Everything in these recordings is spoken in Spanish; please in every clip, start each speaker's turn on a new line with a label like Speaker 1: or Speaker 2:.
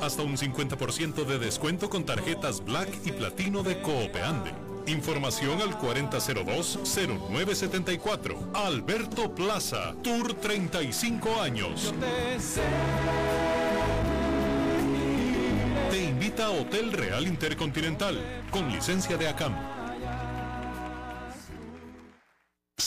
Speaker 1: Hasta un 50% de descuento con tarjetas Black y Platino de Coopeande. Información al 4002-0974. Alberto Plaza, Tour 35 años. Te invita a Hotel Real Intercontinental, con licencia de ACAM.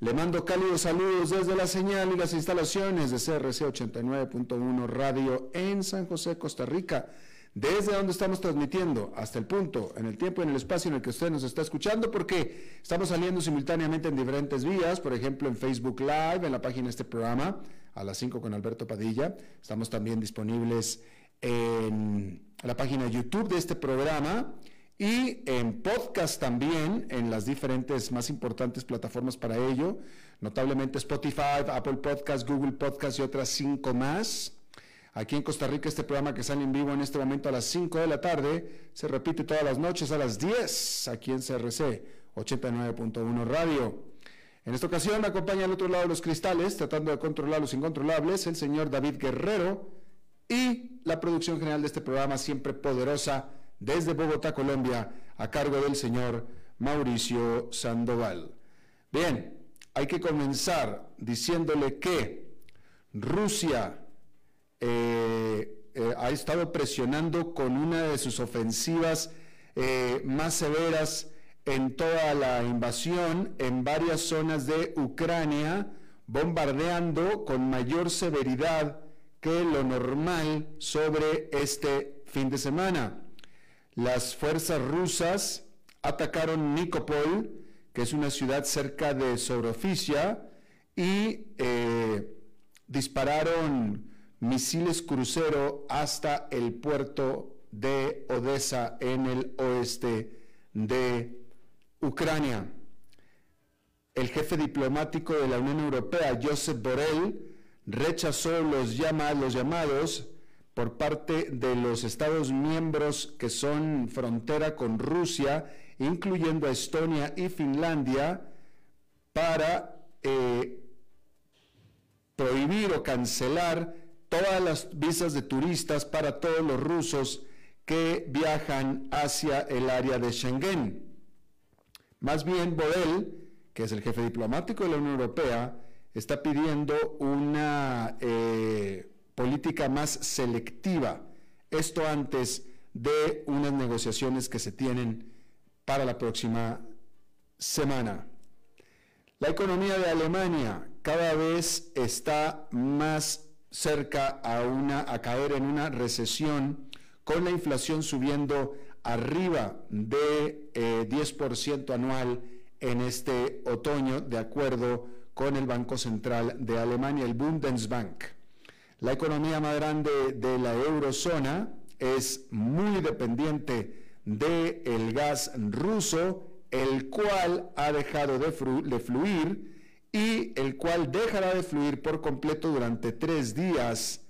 Speaker 2: Le mando cálidos saludos desde la señal y las instalaciones de CRC 89.1 Radio en San José, Costa Rica. Desde donde estamos transmitiendo hasta el punto, en el tiempo y en el espacio en el que usted nos está escuchando, porque estamos saliendo simultáneamente en diferentes vías, por ejemplo en Facebook Live, en la página de este programa, a las 5 con Alberto Padilla. Estamos también disponibles en la página YouTube de este programa y en podcast también, en las diferentes más importantes plataformas para ello, notablemente Spotify, Apple Podcast, Google Podcast y otras cinco más. Aquí en Costa Rica este programa que sale en vivo en este momento a las 5 de la tarde se repite todas las noches a las 10 aquí en CRC 89.1 Radio. En esta ocasión me acompaña al otro lado de los cristales, tratando de controlar los incontrolables, el señor David Guerrero y la producción general de este programa siempre poderosa desde Bogotá, Colombia, a cargo del señor Mauricio Sandoval. Bien, hay que comenzar diciéndole que Rusia eh, eh, ha estado presionando con una de sus ofensivas eh, más severas en toda la invasión en varias zonas de Ucrania, bombardeando con mayor severidad que lo normal sobre este fin de semana. Las fuerzas rusas atacaron Nikopol, que es una ciudad cerca de Soroficia, y eh, dispararon misiles crucero hasta el puerto de Odessa en el oeste de Ucrania. El jefe diplomático de la Unión Europea, Josep Borrell, rechazó los llamados por parte de los Estados miembros que son frontera con Rusia, incluyendo a Estonia y Finlandia, para eh, prohibir o cancelar todas las visas de turistas para todos los rusos que viajan hacia el área de Schengen. Más bien, Borrell, que es el jefe diplomático de la Unión Europea, está pidiendo una eh, política más selectiva. Esto antes de unas negociaciones que se tienen para la próxima semana. La economía de Alemania cada vez está más cerca a, una, a caer en una recesión con la inflación subiendo arriba de 10% eh, anual en este otoño, de acuerdo con el Banco Central de Alemania, el Bundesbank. La economía más grande de la eurozona es muy dependiente del el gas ruso, el cual ha dejado de, de fluir y el cual dejará de fluir por completo durante tres días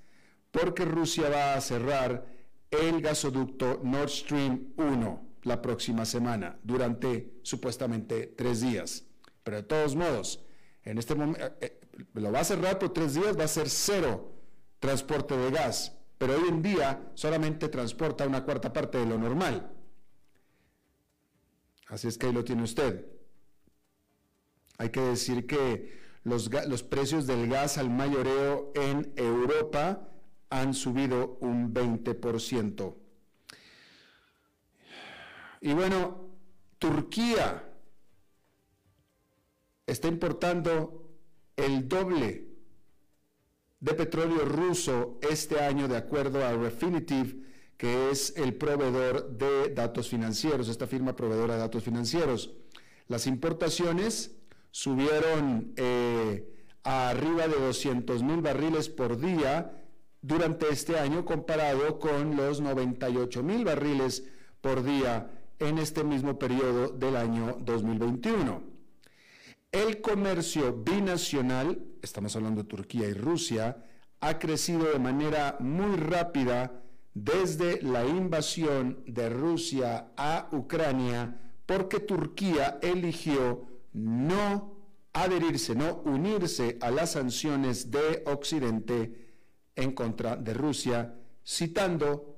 Speaker 2: porque Rusia va a cerrar el gasoducto Nord Stream 1 la próxima semana, durante supuestamente tres días. Pero de todos modos, en este momento eh, eh, lo va a cerrar por tres días, va a ser cero transporte de gas, pero hoy en día solamente transporta una cuarta parte de lo normal. Así es que ahí lo tiene usted. Hay que decir que los, los precios del gas al mayoreo en Europa han subido un 20%. Y bueno, Turquía está importando el doble de petróleo ruso este año de acuerdo a Refinitiv, que es el proveedor de datos financieros, esta firma proveedora de datos financieros. Las importaciones subieron eh, a arriba de 200 mil barriles por día durante este año comparado con los 98 mil barriles por día en este mismo periodo del año 2021. El comercio binacional, estamos hablando de Turquía y Rusia, ha crecido de manera muy rápida desde la invasión de Rusia a Ucrania porque Turquía eligió no adherirse, no unirse a las sanciones de Occidente en contra de Rusia, citando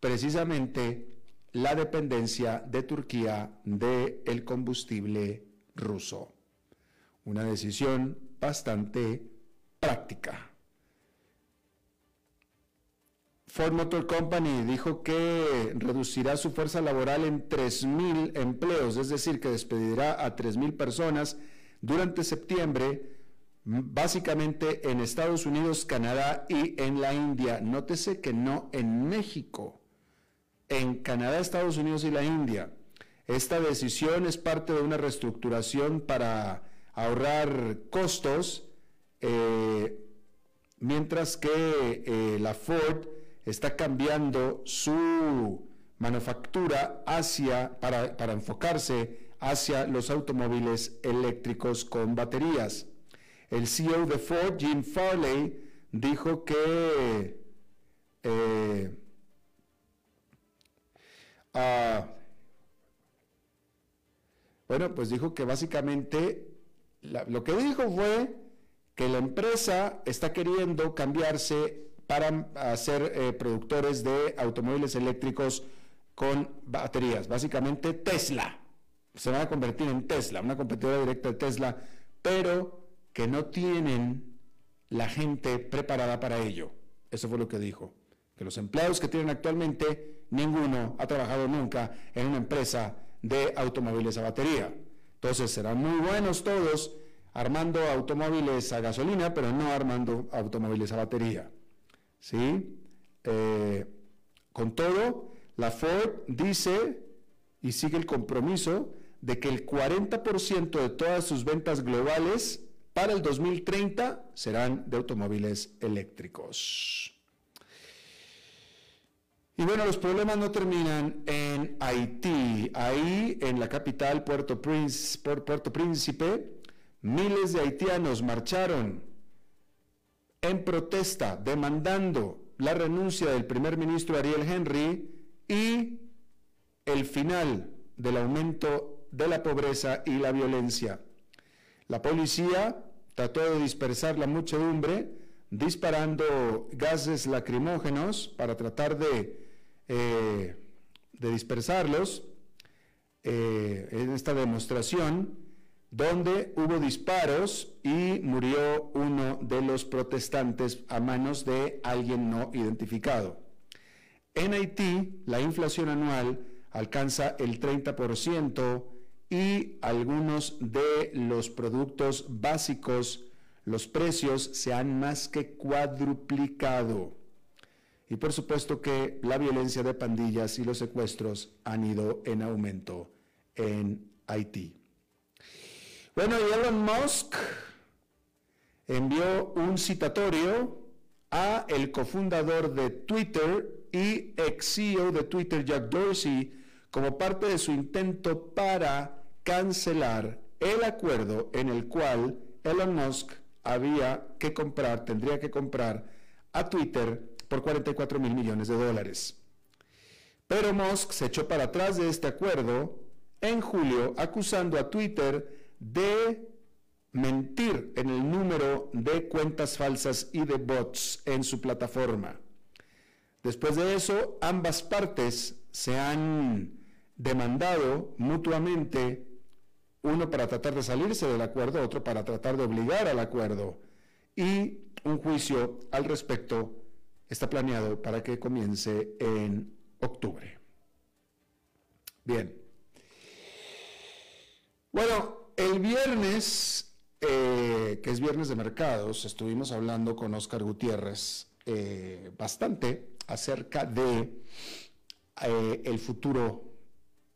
Speaker 2: precisamente la dependencia de Turquía del el combustible ruso. Una decisión bastante práctica. Ford Motor Company dijo que reducirá su fuerza laboral en 3.000 empleos, es decir, que despedirá a 3.000 personas durante septiembre, básicamente en Estados Unidos, Canadá y en la India. Nótese que no en México, en Canadá, Estados Unidos y la India. Esta decisión es parte de una reestructuración para ahorrar costos, eh, mientras que eh, la Ford está cambiando su manufactura hacia, para, para enfocarse hacia los automóviles eléctricos con baterías. El CEO de Ford, Jim Farley, dijo que eh, ah, bueno, pues dijo que básicamente lo que dijo fue que la empresa está queriendo cambiarse para ser eh, productores de automóviles eléctricos con baterías. Básicamente Tesla. Se van a convertir en Tesla, una competidora directa de Tesla, pero que no tienen la gente preparada para ello. Eso fue lo que dijo. Que los empleados que tienen actualmente, ninguno ha trabajado nunca en una empresa de automóviles a batería. Entonces serán muy buenos todos armando automóviles a gasolina, pero no armando automóviles a batería. ¿sí? Eh, con todo, la Ford dice y sigue el compromiso de que el 40% de todas sus ventas globales para el 2030 serán de automóviles eléctricos. Y bueno, los problemas no terminan en Haití. Ahí, en la capital, Puerto, Puerto Príncipe, miles de haitianos marcharon en protesta demandando la renuncia del primer ministro Ariel Henry y el final del aumento de la pobreza y la violencia. La policía trató de dispersar la muchedumbre disparando gases lacrimógenos para tratar de, eh, dispersarlos eh, en esta demostración donde hubo disparos y murió uno de los protestantes a manos de alguien no identificado. En Haití, la inflación anual alcanza el 30% y algunos de los productos básicos, los precios se han más que cuadruplicado. Y por supuesto que la violencia de pandillas y los secuestros han ido en aumento en Haití. Bueno, Elon Musk envió un citatorio a el cofundador de Twitter y ex CEO de Twitter, Jack Dorsey, como parte de su intento para cancelar el acuerdo en el cual Elon Musk había que comprar, tendría que comprar a Twitter por 44 mil millones de dólares. Pero Musk se echó para atrás de este acuerdo en julio, acusando a Twitter de mentir en el número de cuentas falsas y de bots en su plataforma. Después de eso, ambas partes se han demandado mutuamente, uno para tratar de salirse del acuerdo, otro para tratar de obligar al acuerdo, y un juicio al respecto está planeado para que comience en octubre. Bien. Bueno, el viernes, eh, que es viernes de mercados, estuvimos hablando con Oscar Gutiérrez eh, bastante acerca de eh, el futuro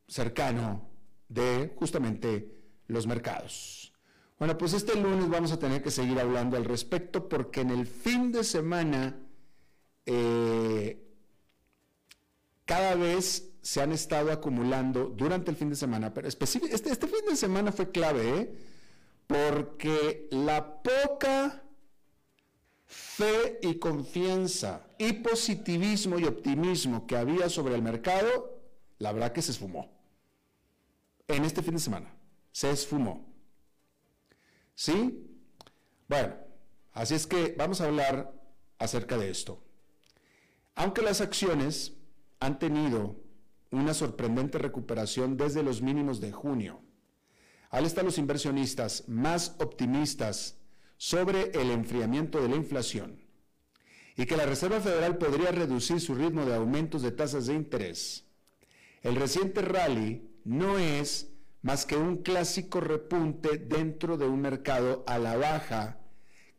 Speaker 2: cercano de justamente los mercados. Bueno, pues este lunes vamos a tener que seguir hablando al respecto porque en el fin de semana cada vez se han estado acumulando durante el fin de semana, pero este, este fin de semana fue clave, ¿eh? porque la poca fe y confianza y positivismo y optimismo que había sobre el mercado, la verdad que se esfumó. En este fin de semana, se esfumó. ¿Sí? Bueno, así es que vamos a hablar acerca de esto. Aunque las acciones han tenido una sorprendente recuperación desde los mínimos de junio. Al estar los inversionistas más optimistas sobre el enfriamiento de la inflación y que la Reserva Federal podría reducir su ritmo de aumentos de tasas de interés. El reciente rally no es más que un clásico repunte dentro de un mercado a la baja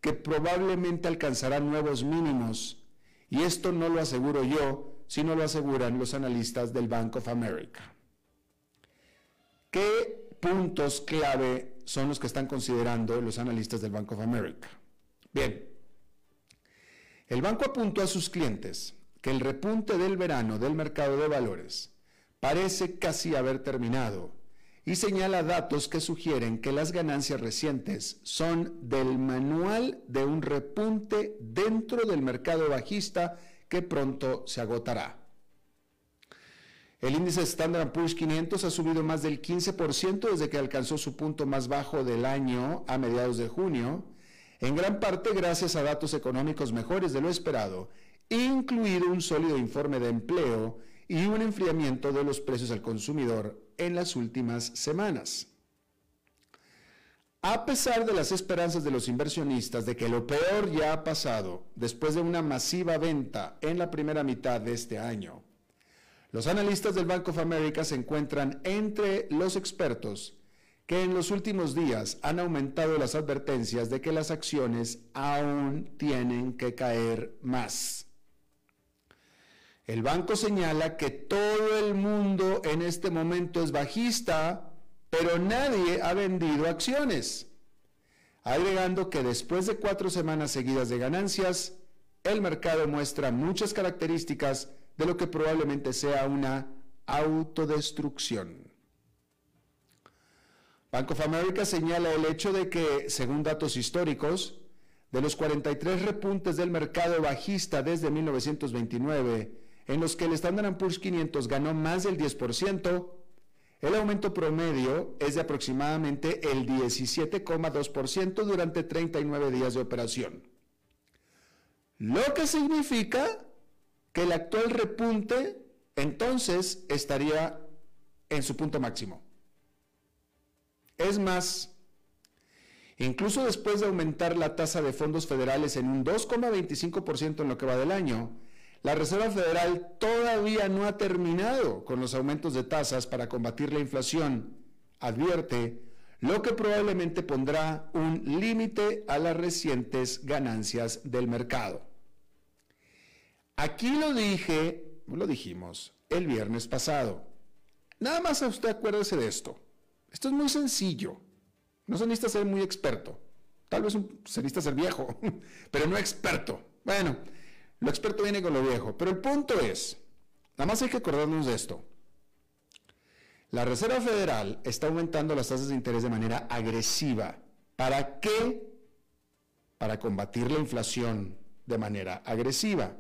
Speaker 2: que probablemente alcanzará nuevos mínimos. Y esto no lo aseguro yo, sino lo aseguran los analistas del Bank of America. ¿Qué puntos clave son los que están considerando los analistas del Bank of America? Bien, el banco apuntó a sus clientes que el repunte del verano del mercado de valores parece casi haber terminado y señala datos que sugieren que las ganancias recientes son del manual de un repunte dentro del mercado bajista que pronto se agotará. El índice Standard Poor's 500 ha subido más del 15% desde que alcanzó su punto más bajo del año a mediados de junio, en gran parte gracias a datos económicos mejores de lo esperado, incluido un sólido informe de empleo y un enfriamiento de los precios al consumidor en las últimas semanas. A pesar de las esperanzas de los inversionistas de que lo peor ya ha pasado después de una masiva venta en la primera mitad de este año, los analistas del Bank of America se encuentran entre los expertos que en los últimos días han aumentado las advertencias de que las acciones aún tienen que caer más. El banco señala que todo el mundo en este momento es bajista pero nadie ha vendido acciones, agregando que después de cuatro semanas seguidas de ganancias, el mercado muestra muchas características de lo que probablemente sea una autodestrucción. Bank of America señala el hecho de que, según datos históricos, de los 43 repuntes del mercado bajista desde 1929, en los que el Standard Poor's 500 ganó más del 10%, el aumento promedio es de aproximadamente el 17,2% durante 39 días de operación. Lo que significa que el actual repunte entonces estaría en su punto máximo. Es más, incluso después de aumentar la tasa de fondos federales en un 2,25% en lo que va del año, la Reserva Federal todavía no ha terminado con los aumentos de tasas para combatir la inflación, advierte, lo que probablemente pondrá un límite a las recientes ganancias del mercado. Aquí lo dije, lo dijimos el viernes pasado. Nada más a usted acuérdese de esto. Esto es muy sencillo. No se necesita ser muy experto. Tal vez se necesita ser viejo, pero no experto. Bueno, lo experto viene con lo viejo. Pero el punto es, nada más hay que acordarnos de esto. La Reserva Federal está aumentando las tasas de interés de manera agresiva. ¿Para qué? Para combatir la inflación de manera agresiva.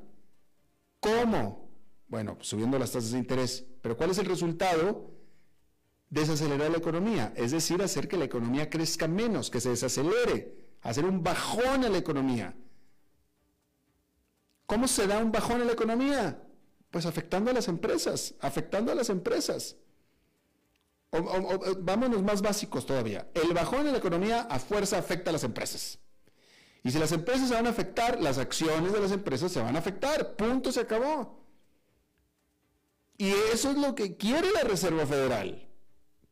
Speaker 2: ¿Cómo? Bueno, subiendo las tasas de interés. Pero ¿cuál es el resultado? Desacelerar la economía, es decir, hacer que la economía crezca menos, que se desacelere, hacer un bajón a la economía. ¿Cómo se da un bajón en la economía? Pues afectando a las empresas, afectando a las empresas. vámonos más básicos todavía. El bajón en la economía a fuerza afecta a las empresas. Y si las empresas se van a afectar, las acciones de las empresas se van a afectar. Punto, se acabó. Y eso es lo que quiere la Reserva Federal.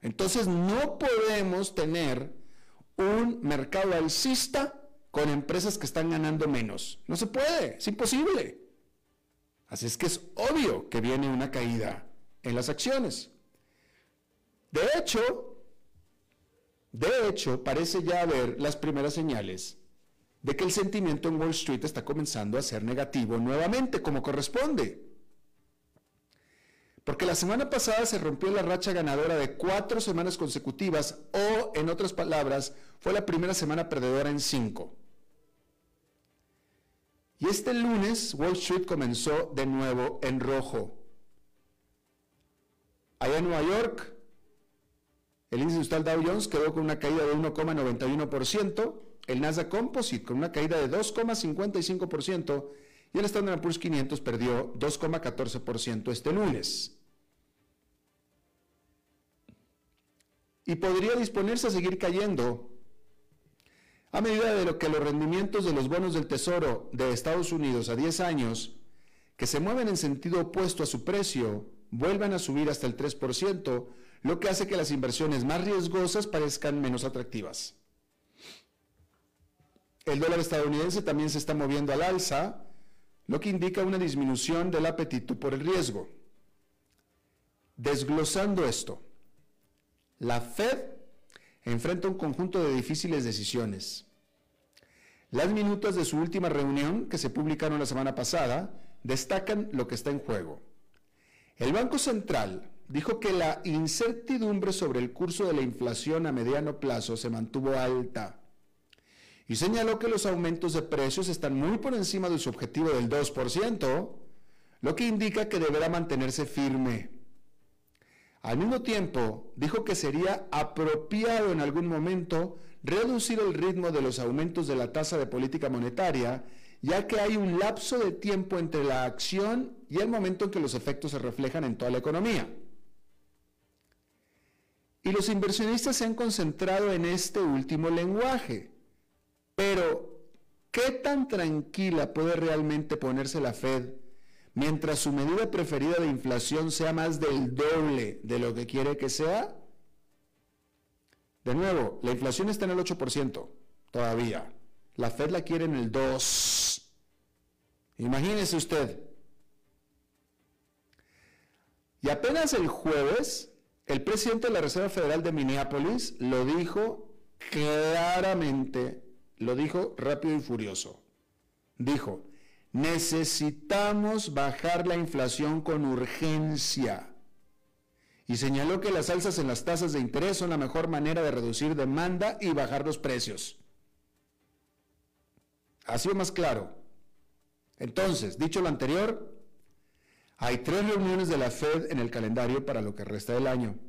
Speaker 2: Entonces no podemos tener un mercado alcista con empresas que están ganando menos. No se puede, es imposible. Así es que es obvio que viene una caída en las acciones. De hecho, de hecho, parece ya haber las primeras señales de que el sentimiento en Wall Street está comenzando a ser negativo nuevamente, como corresponde. Porque la semana pasada se rompió la racha ganadora de cuatro semanas consecutivas, o en otras palabras, fue la primera semana perdedora en cinco. Y este lunes Wall Street comenzó de nuevo en rojo. Allá en Nueva York, el índice industrial Dow Jones quedó con una caída de 1,91%, el Nasdaq Composite con una caída de 2,55% y el Standard Poor's 500 perdió 2,14% este lunes. Y podría disponerse a seguir cayendo a medida de lo que los rendimientos de los bonos del Tesoro de Estados Unidos a 10 años, que se mueven en sentido opuesto a su precio, vuelvan a subir hasta el 3%, lo que hace que las inversiones más riesgosas parezcan menos atractivas. El dólar estadounidense también se está moviendo al alza, lo que indica una disminución del apetito por el riesgo. Desglosando esto, la Fed enfrenta un conjunto de difíciles decisiones. Las minutas de su última reunión, que se publicaron la semana pasada, destacan lo que está en juego. El Banco Central dijo que la incertidumbre sobre el curso de la inflación a mediano plazo se mantuvo alta y señaló que los aumentos de precios están muy por encima de su objetivo del 2%, lo que indica que deberá mantenerse firme. Al mismo tiempo, dijo que sería apropiado en algún momento reducir el ritmo de los aumentos de la tasa de política monetaria, ya que hay un lapso de tiempo entre la acción y el momento en que los efectos se reflejan en toda la economía. Y los inversionistas se han concentrado en este último lenguaje. Pero, ¿qué tan tranquila puede realmente ponerse la Fed mientras su medida preferida de inflación sea más del doble de lo que quiere que sea? De nuevo, la inflación está en el 8% todavía. La Fed la quiere en el 2%. Imagínese usted. Y apenas el jueves, el presidente de la Reserva Federal de Minneapolis lo dijo claramente, lo dijo rápido y furioso. Dijo, Necesitamos bajar la inflación con urgencia. Y señaló que las alzas en las tasas de interés son la mejor manera de reducir demanda y bajar los precios. Ha sido más claro. Entonces, dicho lo anterior, hay tres reuniones de la Fed en el calendario para lo que resta del año.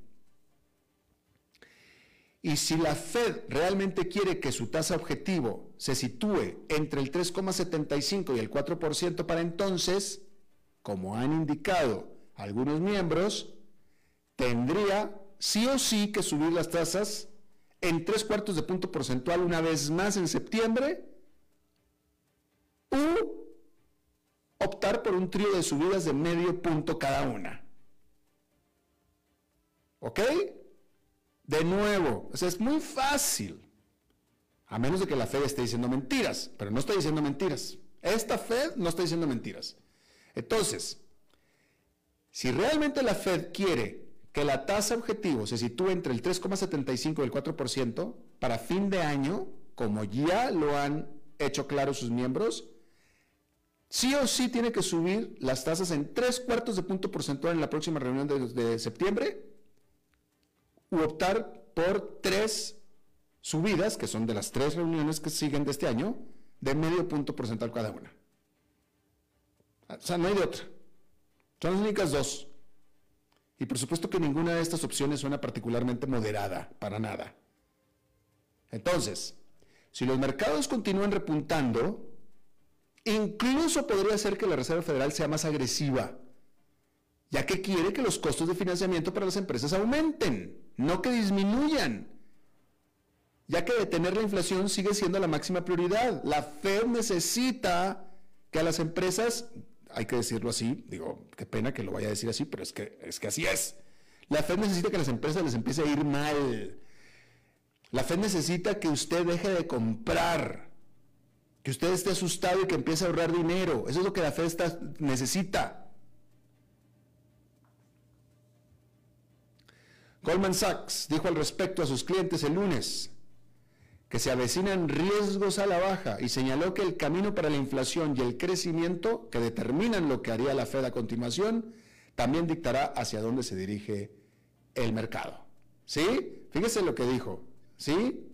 Speaker 2: Y si la Fed realmente quiere que su tasa objetivo se sitúe entre el 3,75 y el 4% para entonces, como han indicado algunos miembros, tendría sí o sí que subir las tasas en tres cuartos de punto porcentual una vez más en septiembre o optar por un trío de subidas de medio punto cada una. ¿Ok? De nuevo, es muy fácil, a menos de que la Fed esté diciendo mentiras, pero no estoy diciendo mentiras. Esta Fed no está diciendo mentiras. Entonces, si realmente la Fed quiere que la tasa objetivo se sitúe entre el 3,75 y el 4% para fin de año, como ya lo han hecho claro sus miembros, sí o sí tiene que subir las tasas en tres cuartos de punto porcentual en la próxima reunión de septiembre u optar por tres subidas, que son de las tres reuniones que siguen de este año, de medio punto porcentual cada una. O sea, no hay de otra. Son las únicas dos. Y por supuesto que ninguna de estas opciones suena particularmente moderada, para nada. Entonces, si los mercados continúan repuntando, incluso podría ser que la Reserva Federal sea más agresiva, ya que quiere que los costos de financiamiento para las empresas aumenten no que disminuyan, ya que detener la inflación sigue siendo la máxima prioridad. La Fed necesita que a las empresas, hay que decirlo así, digo, qué pena que lo vaya a decir así, pero es que, es que así es. La Fed necesita que las empresas les empiece a ir mal. La Fed necesita que usted deje de comprar, que usted esté asustado y que empiece a ahorrar dinero. Eso es lo que la Fed necesita. Goldman Sachs dijo al respecto a sus clientes el lunes que se avecinan riesgos a la baja y señaló que el camino para la inflación y el crecimiento, que determinan lo que haría la Fed a continuación, también dictará hacia dónde se dirige el mercado. ¿Sí? Fíjese lo que dijo. ¿Sí?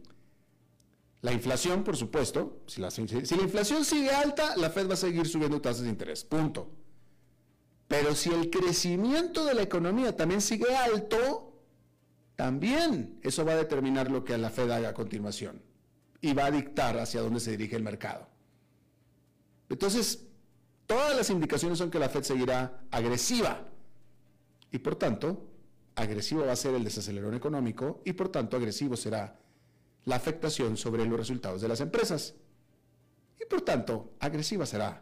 Speaker 2: La inflación, por supuesto, si la, si la inflación sigue alta, la Fed va a seguir subiendo tasas de interés. Punto. Pero si el crecimiento de la economía también sigue alto, también eso va a determinar lo que la Fed haga a continuación y va a dictar hacia dónde se dirige el mercado. Entonces, todas las indicaciones son que la Fed seguirá agresiva y por tanto, agresivo va a ser el desacelerón económico y por tanto agresivo será la afectación sobre los resultados de las empresas. Y por tanto, agresiva será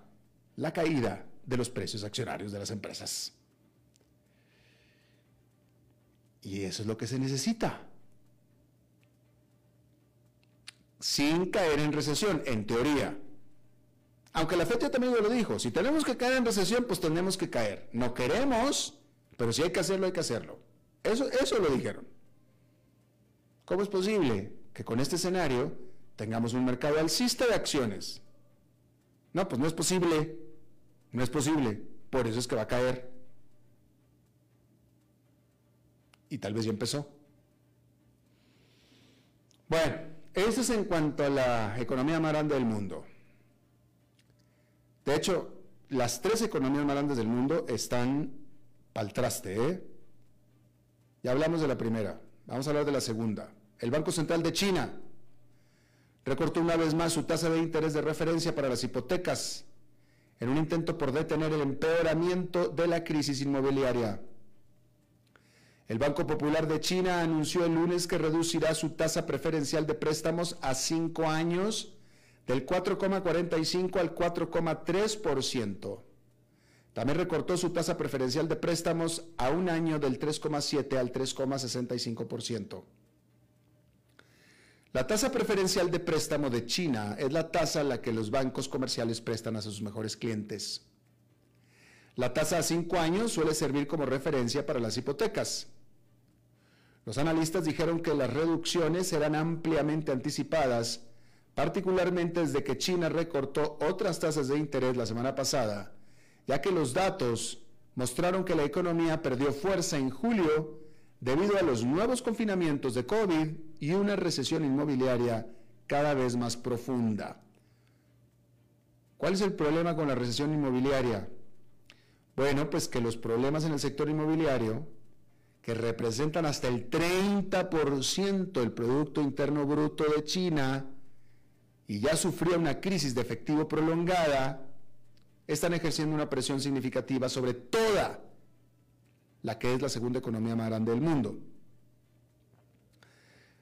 Speaker 2: la caída de los precios accionarios de las empresas. Y eso es lo que se necesita. Sin caer en recesión, en teoría. Aunque la FED también lo dijo, si tenemos que caer en recesión, pues tenemos que caer. No queremos, pero si hay que hacerlo, hay que hacerlo. Eso, eso lo dijeron. ¿Cómo es posible que con este escenario tengamos un mercado alcista de acciones? No, pues no es posible. No es posible. Por eso es que va a caer. Y tal vez ya empezó. Bueno, eso es en cuanto a la economía más grande del mundo. De hecho, las tres economías más grandes del mundo están al traste. ¿eh? Ya hablamos de la primera, vamos a hablar de la segunda. El Banco Central de China recortó una vez más su tasa de interés de referencia para las hipotecas en un intento por detener el empeoramiento de la crisis inmobiliaria. El Banco Popular de China anunció el lunes que reducirá su tasa preferencial de préstamos a cinco años del 4,45 al 4,3%. También recortó su tasa preferencial de préstamos a un año del 3,7 al 3,65%. La tasa preferencial de préstamo de China es la tasa a la que los bancos comerciales prestan a sus mejores clientes. La tasa a cinco años suele servir como referencia para las hipotecas. Los analistas dijeron que las reducciones eran ampliamente anticipadas, particularmente desde que China recortó otras tasas de interés la semana pasada, ya que los datos mostraron que la economía perdió fuerza en julio debido a los nuevos confinamientos de COVID y una recesión inmobiliaria cada vez más profunda. ¿Cuál es el problema con la recesión inmobiliaria? Bueno, pues que los problemas en el sector inmobiliario que representan hasta el 30% del Producto Interno Bruto de China y ya sufría una crisis de efectivo prolongada, están ejerciendo una presión significativa sobre toda la que es la segunda economía más grande del mundo.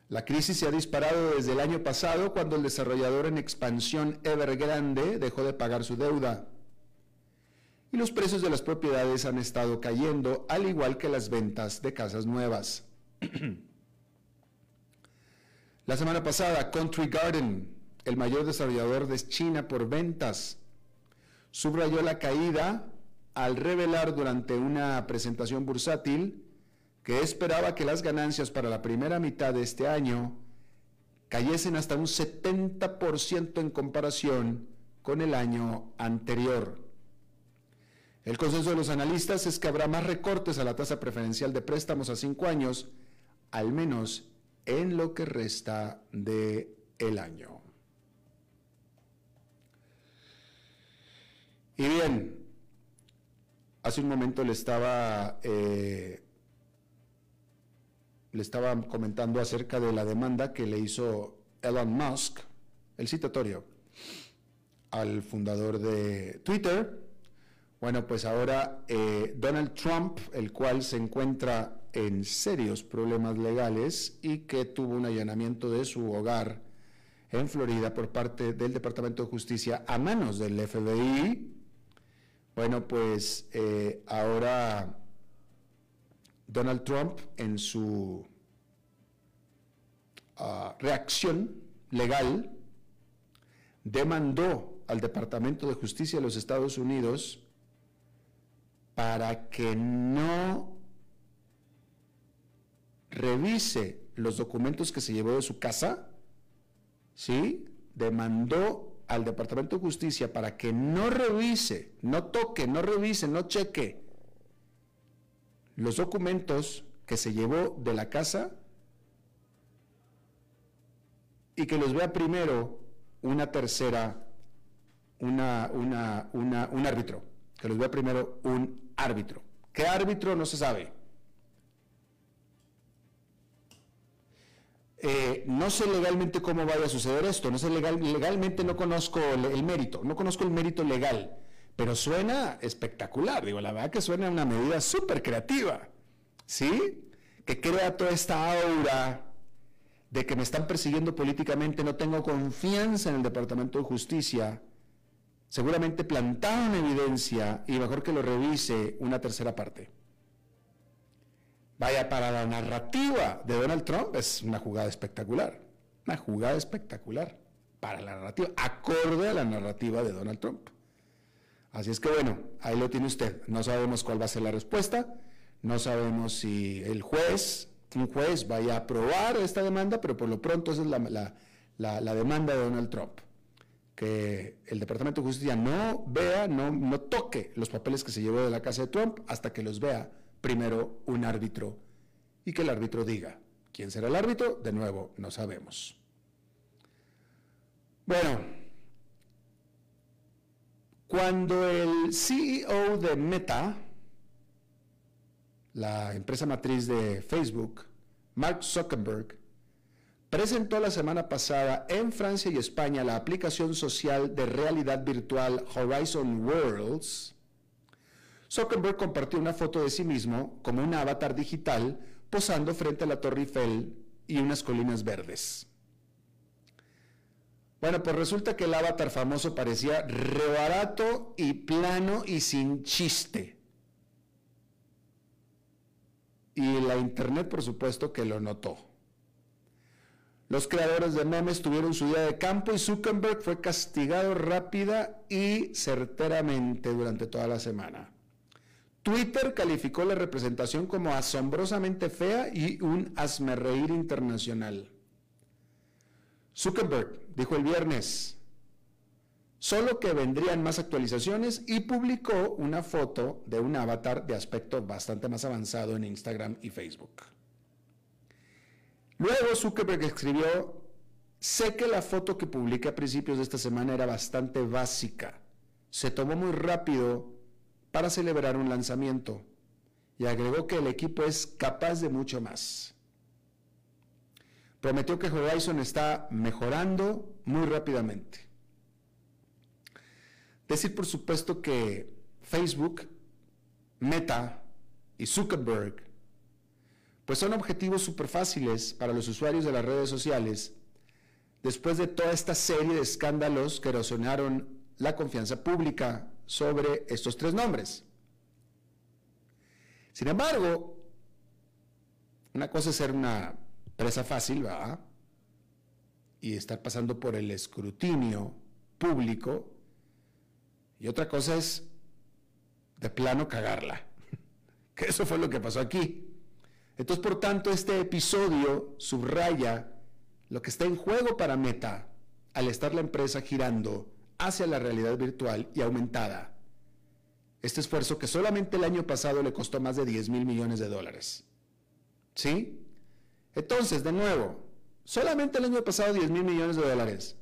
Speaker 2: La crisis se ha disparado desde el año pasado cuando el desarrollador en expansión Evergrande dejó de pagar su deuda y los precios de las propiedades han estado cayendo, al igual que las ventas de casas nuevas. La semana pasada, Country Garden, el mayor desarrollador de China por ventas, subrayó la caída al revelar durante una presentación bursátil que esperaba que las ganancias para la primera mitad de este año cayesen hasta un 70% en comparación con el año anterior. El consenso de los analistas es que habrá más recortes a la tasa preferencial de préstamos a cinco años, al menos en lo que resta de el año. Y bien, hace un momento le estaba eh, le estaba comentando acerca de la demanda que le hizo Elon Musk, el citatorio, al fundador de Twitter, bueno, pues ahora eh, Donald Trump, el cual se encuentra en serios problemas legales y que tuvo un allanamiento de su hogar en Florida por parte del Departamento de Justicia a manos del FBI, bueno, pues eh, ahora Donald Trump en su ah, reacción legal demandó al Departamento de Justicia de los Estados Unidos para que no revise los documentos que se llevó de su casa, ¿sí? Demandó al Departamento de Justicia para que no revise, no toque, no revise, no cheque los documentos que se llevó de la casa y que los vea primero una tercera, una, una, un árbitro, que los vea primero un árbitro. ¿Qué árbitro? No se sabe. Eh, no sé legalmente cómo vaya a suceder esto, no sé legal, legalmente no conozco el, mérito, no conozco el mérito legal, pero suena espectacular, digo, la verdad que suena una medida súper creativa, ¿sí? Que crea toda esta aura de que me están persiguiendo políticamente, no tengo confianza en el Departamento de Justicia, seguramente plantado en evidencia y mejor que lo revise una tercera parte. Vaya, para la narrativa de Donald Trump es una jugada espectacular, una jugada espectacular para la narrativa, acorde a la narrativa de Donald Trump. Así es que bueno, ahí lo tiene usted. No sabemos cuál va a ser la respuesta, no sabemos si el juez, un juez vaya a aprobar esta demanda, pero por lo pronto esa es la, demanda de Donald Trump. Que el Departamento de Justicia no vea, no, no toque los papeles que se llevó de la casa de Trump hasta que los vea primero un árbitro y que el árbitro diga. ¿Quién será el árbitro? De nuevo, no sabemos. Bueno, cuando el CEO de Meta, la empresa matriz de Facebook, Mark Zuckerberg, presentó la semana pasada en Francia y España la aplicación social de realidad virtual Horizon Worlds, Zuckerberg compartió una foto de sí mismo como un avatar digital posando frente a la Torre Eiffel y unas colinas verdes. Bueno, pues resulta que el avatar famoso parecía rebarato y plano y sin chiste. Y la internet, por supuesto, que lo notó. Los creadores de memes tuvieron su día de campo y Zuckerberg fue castigado rápida y certeramente durante toda la semana. Twitter calificó la representación como asombrosamente fea y un asmerreír internacional. Zuckerberg dijo el viernes, solo que vendrían más actualizaciones y publicó una foto de un avatar de aspecto bastante más avanzado en Instagram y Facebook. Luego Zuckerberg escribió, sé que la foto que publiqué a principios de esta semana era bastante básica, se tomó muy rápido para celebrar un lanzamiento y agregó que el equipo es capaz de mucho más. Prometió que Horizon está mejorando muy rápidamente. Decir por supuesto que Facebook, Meta y Zuckerberg pues son objetivos súper fáciles para los usuarios de las redes sociales después de toda esta serie de escándalos que erosionaron la confianza pública sobre estos tres nombres. Sin embargo, una cosa es ser una presa fácil, ¿verdad? Y estar pasando por el escrutinio público. Y otra cosa es de plano cagarla. Que eso fue lo que pasó aquí. Entonces, por tanto, este episodio subraya lo que está en juego para Meta al estar la empresa girando hacia la realidad virtual y aumentada. Este esfuerzo que solamente el año pasado le costó más de 10 mil millones de dólares. ¿Sí? Entonces, de nuevo, solamente el año pasado 10 mil millones de dólares.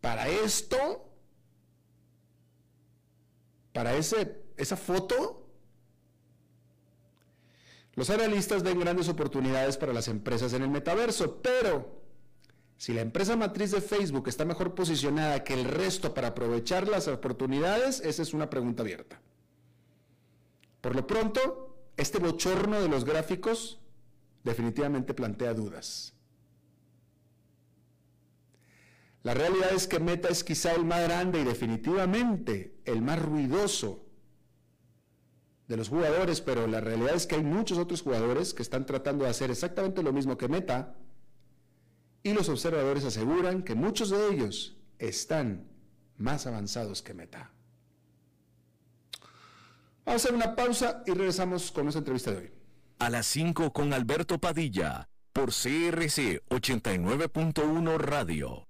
Speaker 2: Para esto, para ese, esa foto, los analistas ven grandes oportunidades para las empresas en el metaverso, pero si la empresa matriz de Facebook está mejor posicionada que el resto para aprovechar las oportunidades, esa es una pregunta abierta. Por lo pronto, este bochorno de los gráficos definitivamente plantea dudas. La realidad es que Meta es quizá el más grande y definitivamente el más ruidoso de los jugadores, pero la realidad es que hay muchos otros jugadores que están tratando de hacer exactamente lo mismo que Meta, y los observadores aseguran que muchos de ellos están más avanzados que Meta. Vamos a hacer una pausa y regresamos con nuestra entrevista de hoy.
Speaker 3: A las 5 con Alberto Padilla, por CRC 89.1 Radio.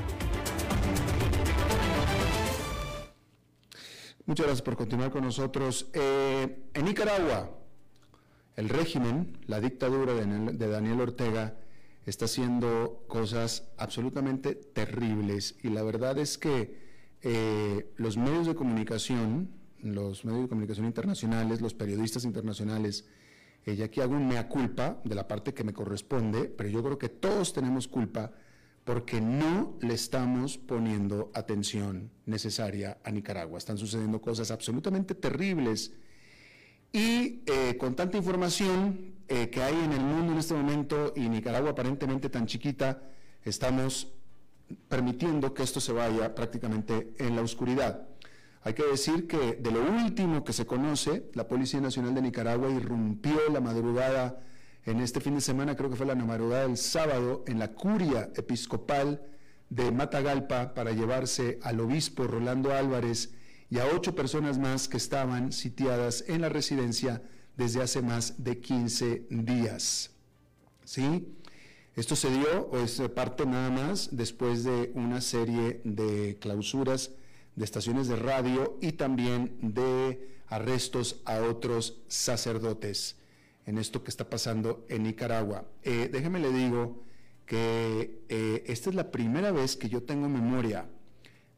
Speaker 2: Muchas gracias por continuar con nosotros. Eh, en Nicaragua, el régimen, la dictadura de, Daniel Ortega, está haciendo cosas absolutamente terribles y la verdad es que eh, los medios de comunicación, los medios de comunicación internacionales, los periodistas internacionales, eh, y aquí hago un mea culpa de la parte que me corresponde, pero yo creo que todos tenemos culpa porque no le estamos poniendo atención necesaria a Nicaragua. Están sucediendo cosas absolutamente terribles y eh, con tanta información eh, que hay en el mundo en este momento y Nicaragua aparentemente tan chiquita, estamos permitiendo que esto se vaya prácticamente en la oscuridad. Hay que decir que de lo último que se conoce, la Policía Nacional de Nicaragua irrumpió la madrugada en este fin de semana, creo que fue la madrugada del sábado, en la curia episcopal de Matagalpa para llevarse al obispo Rolando Álvarez y a ocho personas más que estaban sitiadas en la residencia desde hace más de 15 días. ¿Sí? Esto se dio, o es parte nada más, después de una serie de clausuras de estaciones de radio y también de arrestos a otros sacerdotes en esto que está pasando en Nicaragua. Eh, déjeme le digo que eh, esta es la primera vez que yo tengo memoria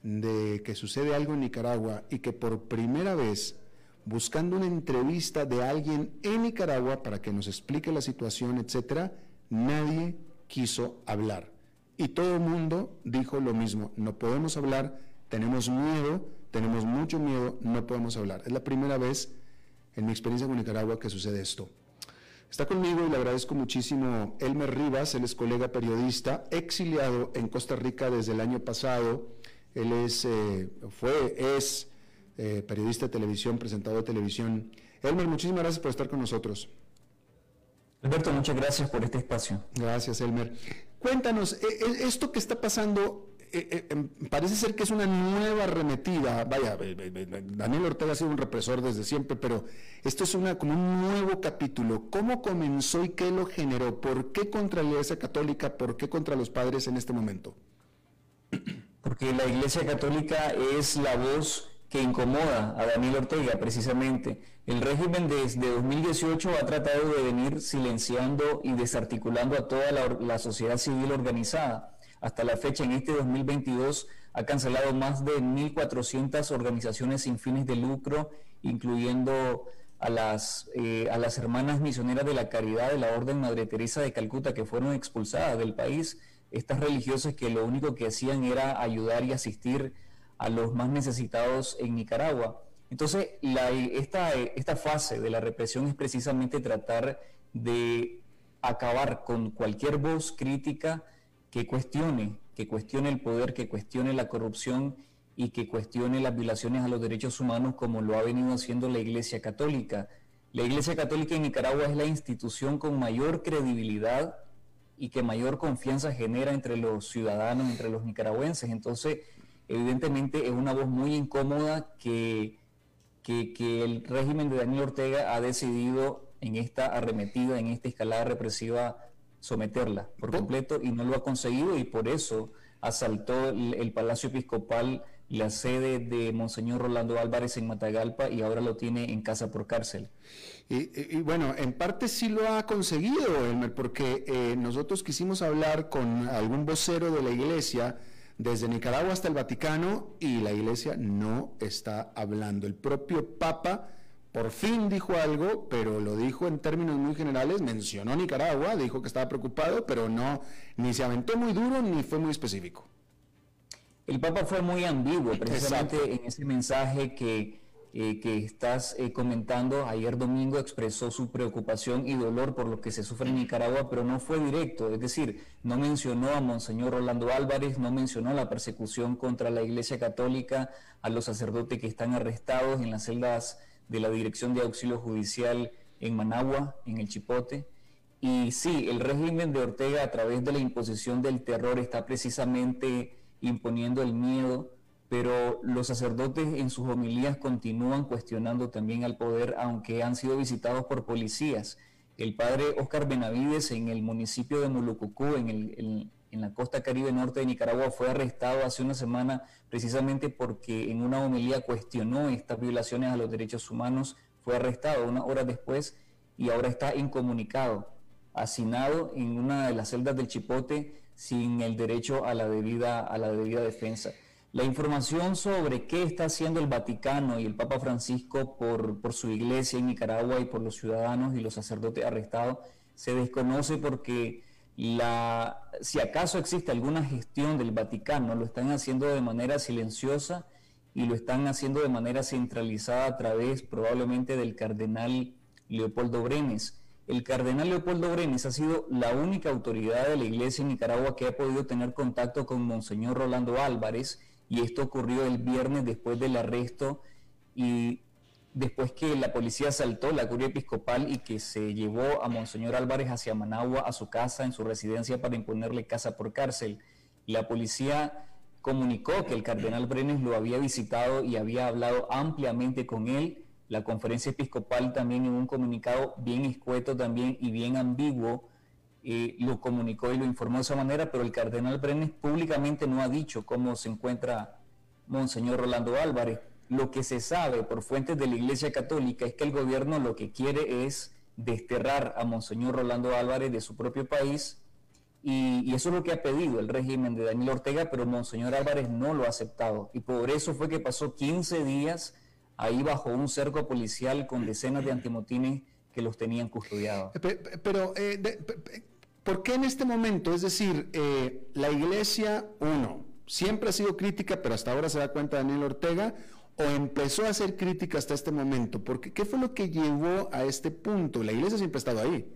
Speaker 2: de que sucede algo en Nicaragua y que por primera vez, buscando una entrevista de alguien en Nicaragua para que nos explique la situación, etcétera, nadie quiso hablar. Y todo el mundo dijo lo mismo, no podemos hablar, tenemos miedo, tenemos mucho miedo, no podemos hablar. Es la primera vez en mi experiencia con Nicaragua que sucede esto. Está conmigo y le agradezco muchísimo Elmer Rivas, él es colega periodista, exiliado en Costa Rica desde el año pasado. Él es, eh, fue, es eh, periodista de televisión, presentador de televisión. Elmer, muchísimas gracias por estar con nosotros.
Speaker 4: Alberto, muchas gracias por este espacio.
Speaker 2: Gracias, Elmer. Cuéntanos, e, e, esto que está pasando eh, eh, em, parece ser que es una nueva arremetida. Vaya, Daniel Ortega ha sido un represor desde siempre, pero esto es una, como un nuevo capítulo. ¿Cómo comenzó y qué lo generó? ¿Por qué contra la Iglesia Católica? ¿Por qué contra los padres en este momento?
Speaker 4: Porque la Iglesia Católica es la voz que incomoda a Daniel Ortega, precisamente. El régimen desde 2018 ha tratado de venir silenciando y desarticulando a toda la sociedad civil organizada hasta la fecha, en este 2022, ha cancelado más de 1.400 organizaciones sin fines de lucro, incluyendo a las, eh, a las hermanas misioneras de la caridad de la Orden Madre Teresa de Calcuta, que fueron expulsadas del país. Estas religiosas que lo único que hacían era ayudar y asistir a los más necesitados en Nicaragua. Entonces, esta, esta fase de la represión es precisamente tratar de acabar con cualquier voz crítica que cuestione, que cuestione el poder, que cuestione la corrupción y que cuestione las violaciones a los derechos humanos como lo ha venido haciendo la Iglesia Católica. La Iglesia Católica en Nicaragua es la institución con mayor credibilidad y que mayor confianza genera entre los ciudadanos, entre los nicaragüenses. Entonces, evidentemente es una voz muy incómoda que, que, el régimen de Daniel Ortega ha decidido en esta arremetida, en esta escalada represiva, someterla por completo y no lo ha conseguido y por eso asaltó el Palacio Episcopal la sede de Monseñor Rolando Álvarez en Matagalpa y ahora lo tiene en casa por cárcel.
Speaker 2: Y, bueno, en parte sí lo ha conseguido, Elmer, porque eh, nosotros quisimos hablar con algún vocero de la iglesia desde Nicaragua hasta el Vaticano y la iglesia no está hablando. El propio Papa por fin dijo algo, pero lo dijo en términos muy generales, mencionó Nicaragua, dijo que estaba preocupado, pero no, ni se aventó muy duro ni fue muy específico.
Speaker 4: El Papa fue muy ambiguo precisamente en ese mensaje que, eh, que estás eh, comentando. Ayer domingo expresó su preocupación y dolor por lo que se sufre en Nicaragua, pero no fue directo. Es decir, no mencionó a Monseñor Rolando Álvarez, no mencionó la persecución contra la Iglesia Católica, a los sacerdotes que están arrestados en las celdas de la Dirección de Auxilio Judicial en Managua, en el Chipote. Y sí, el régimen de Ortega a través de la imposición del terror está precisamente imponiendo el miedo, pero los sacerdotes en sus homilías continúan cuestionando también al poder, aunque han sido visitados por policías. El padre Oscar Benavides en el municipio de Mulucucú, en, el, en, la costa caribe norte de Nicaragua, fue arrestado hace una semana precisamente porque en una homilía cuestionó estas violaciones a los derechos humanos. Fue arrestado una hora después y ahora está incomunicado, hacinado en una de las celdas del Chipote sin el derecho a la debida, a la debida defensa. La información sobre qué está haciendo el Vaticano y el Papa Francisco por, por su iglesia en Nicaragua y por los ciudadanos y los sacerdotes arrestados se desconoce porque la, si acaso existe alguna gestión del Vaticano, lo están haciendo de manera silenciosa y lo están haciendo de manera centralizada a través probablemente del cardenal Leopoldo Brenes. El cardenal Leopoldo Brenes ha sido la única autoridad de la iglesia en Nicaragua que ha podido tener contacto con Monseñor Rolando Álvarez y esto ocurrió el viernes después del arresto y después que la policía asaltó la curia episcopal y que se llevó a Monseñor Álvarez hacia Managua, a su casa, en su residencia, para imponerle casa por cárcel. La policía comunicó que el cardenal Brenes lo había visitado y había hablado ampliamente con él la conferencia episcopal también en un comunicado bien escueto también y bien ambiguo eh, lo comunicó y lo informó de esa manera, pero el cardenal Brenes públicamente no ha dicho cómo se encuentra Monseñor Rolando Álvarez. Lo que se sabe por fuentes de la Iglesia Católica es que el gobierno lo que quiere es desterrar a Monseñor Rolando Álvarez de su propio país y, eso es lo que ha pedido el régimen de Daniel Ortega, pero Monseñor Álvarez no lo ha aceptado y por eso fue que pasó 15 días ahí bajo un cerco policial con decenas de antimotines que los tenían custodiados.
Speaker 2: Pero, eh, ¿por qué en este momento? Es decir, eh, la iglesia, uno, siempre ha sido crítica, pero hasta ahora se da cuenta Daniel Ortega, o empezó a ser crítica hasta este momento? Porque, ¿Qué fue lo que llevó a este punto? La iglesia siempre ha estado ahí.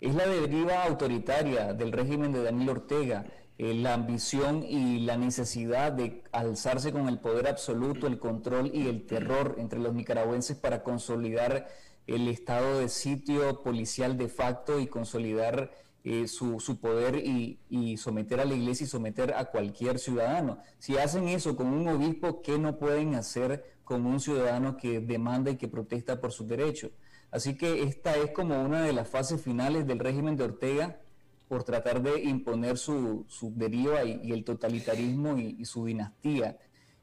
Speaker 4: Es la deriva autoritaria del régimen de Daniel Ortega eh, la ambición y la necesidad de alzarse con el poder absoluto, el control y el terror entre los nicaragüenses para consolidar el estado de sitio policial de facto y consolidar eh, su, poder y, someter a la iglesia y someter a cualquier ciudadano. Si hacen eso con un obispo, ¿qué no pueden hacer con un ciudadano que demanda y que protesta por sus derechos? Así que esta es como una de las fases finales del régimen de Ortega por tratar de imponer su deriva y, el totalitarismo y, su dinastía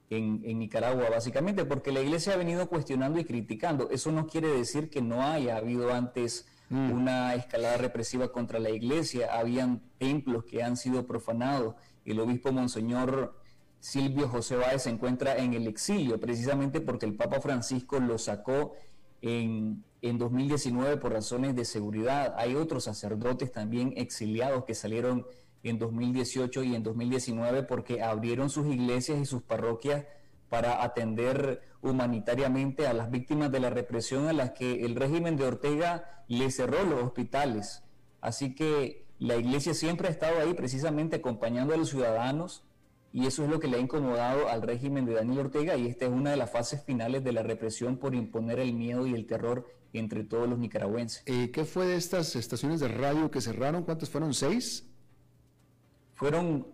Speaker 4: en, Nicaragua, básicamente, porque la iglesia ha venido cuestionando y criticando. Eso no quiere decir que no haya habido antes mm. una escalada represiva contra la iglesia, habían templos que han sido profanados. El obispo Monseñor Silvio José Báez se encuentra en el exilio, precisamente porque el Papa Francisco lo sacó en, en 2019 por razones de seguridad. Hay otros sacerdotes también exiliados que salieron en 2018 y en 2019 porque abrieron sus iglesias y sus parroquias para atender humanitariamente a las víctimas de la represión a las que el régimen de Ortega le cerró los hospitales. Así que la iglesia siempre ha estado ahí precisamente acompañando a los ciudadanos y eso es lo que le ha incomodado al régimen de Daniel Ortega y esta es una de las fases finales de la represión por imponer el miedo y el terror entre todos los nicaragüenses.
Speaker 2: Eh, ¿Qué fue de estas estaciones de radio que cerraron? ¿Cuántas fueron? ¿Seis?
Speaker 4: Fueron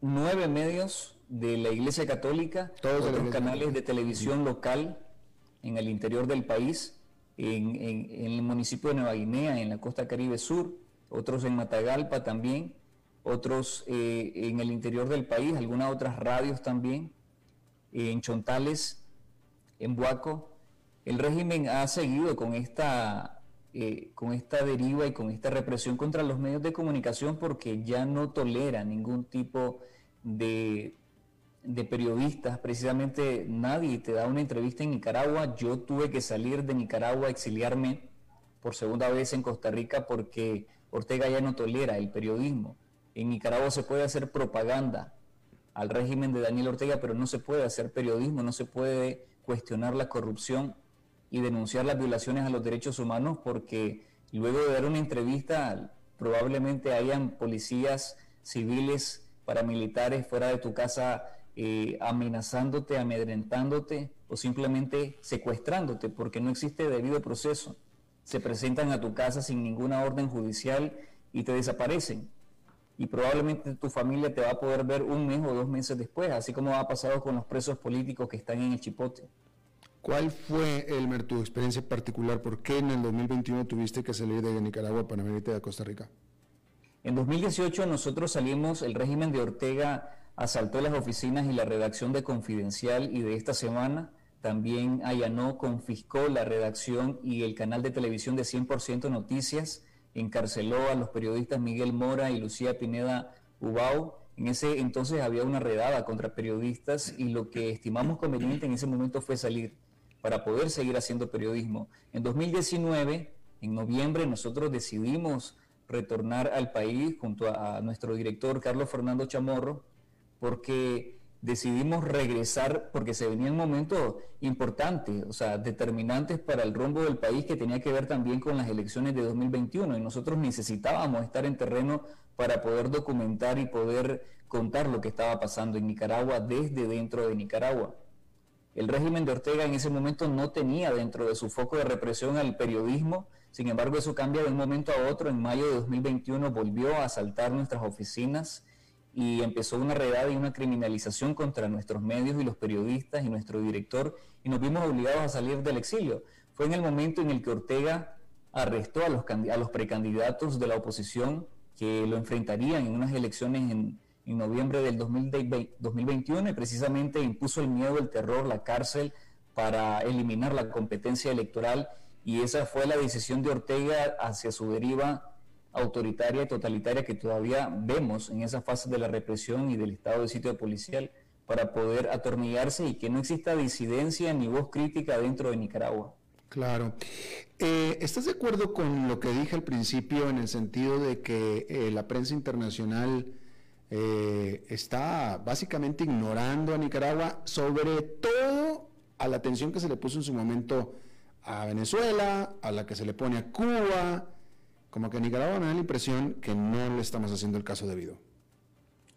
Speaker 4: nueve medios de la Iglesia Católica, todos los canales de televisión local en el interior del país, en, el municipio de Nueva Guinea, en la costa caribe sur, otros en Matagalpa también, otros eh, en el interior del país, algunas otras radios también, en Chontales, en Buaco. El régimen ha seguido con esta, eh, con esta deriva y con esta represión contra los medios de comunicación porque ya no tolera ningún tipo de de periodistas, precisamente nadie te da una entrevista en Nicaragua. Yo tuve que salir de Nicaragua, exiliarme por segunda vez en Costa Rica porque Ortega ya no tolera el periodismo. En Nicaragua se puede hacer propaganda al régimen de Daniel Ortega, pero no se puede hacer periodismo, no se puede cuestionar la corrupción y denunciar las violaciones a los derechos humanos porque luego de dar una entrevista probablemente hayan policías civiles paramilitares fuera de tu casa eh, amenazándote, amedrentándote o simplemente secuestrándote porque no existe debido proceso. Se presentan a tu casa sin ninguna orden judicial y te desaparecen. Y probablemente tu familia te va a poder ver un mes o dos meses después, así como ha pasado con los presos políticos que están en el chipote.
Speaker 2: ¿Cuál fue, Elmer, tu experiencia particular? ¿Por qué en el 2021 tuviste que salir de Nicaragua para venirte a Costa Rica?
Speaker 4: En 2018 nosotros salimos, el régimen de Ortega asaltó las oficinas y la redacción de Confidencial y de esta semana también allanó, confiscó la redacción y el canal de televisión de 100% Noticias, encarceló a los periodistas Miguel Mora y Lucía Pineda Ubao. En ese entonces había una redada contra periodistas y lo que estimamos conveniente en ese momento fue salir para poder seguir haciendo periodismo. En 2019, en noviembre, nosotros decidimos retornar al país junto a, a nuestro director Carlos Fernando Chamorro porque decidimos regresar porque se venía un momento importante, o sea, determinantes para el rumbo del país que tenía que ver también con las elecciones de 2021 y nosotros necesitábamos estar en terreno para poder documentar y poder contar lo que estaba pasando en Nicaragua desde dentro de Nicaragua. El régimen de Ortega en ese momento no tenía dentro de su foco de represión al periodismo, sin embargo eso cambia de un momento a otro. En mayo de 2021 volvió a asaltar nuestras oficinas y empezó una redada y una criminalización contra nuestros medios y los periodistas y nuestro director y nos vimos obligados a salir del exilio. Fue en el momento en el que Ortega arrestó a los, a los precandidatos de la oposición que lo enfrentarían en unas elecciones en, en noviembre del 2021 y precisamente impuso el miedo, el terror, la cárcel para eliminar la competencia electoral y esa fue la decisión de Ortega hacia su deriva autoritaria y totalitaria que todavía vemos en esa fase de la represión y del estado de sitio policial para poder atornillarse y que no exista disidencia ni voz crítica dentro de Nicaragua.
Speaker 2: Claro. Eh, ¿Estás de acuerdo con lo que dije al principio en el sentido de que eh, la prensa internacional eh, está básicamente ignorando a Nicaragua sobre todo a la atención que se le puso en su momento a Venezuela, a la que se le pone a Cuba, como que Nicaragua me da la impresión que no le estamos haciendo el caso debido.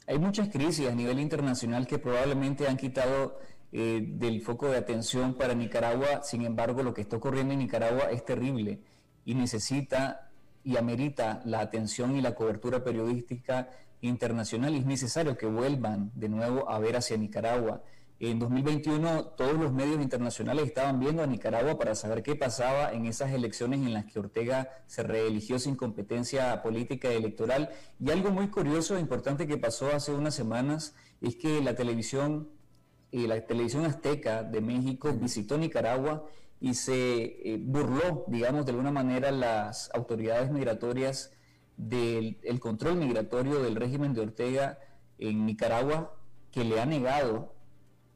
Speaker 4: Hay muchas crisis a nivel internacional que probablemente han quitado eh, del foco de atención para Nicaragua, sin embargo lo que está ocurriendo en Nicaragua es terrible y necesita y amerita la atención y la cobertura periodística internacional es necesario que vuelvan de nuevo a ver hacia Nicaragua. En 2021 todos los medios internacionales estaban viendo a Nicaragua para saber qué pasaba en esas elecciones en las que Ortega se reeligió sin competencia política electoral. Y algo muy curioso e importante que pasó hace unas semanas es que la televisión, eh, la televisión azteca de México visitó Nicaragua y se eh, burló, digamos, de alguna manera las autoridades migratorias del control migratorio del régimen de Ortega en Nicaragua, que le ha negado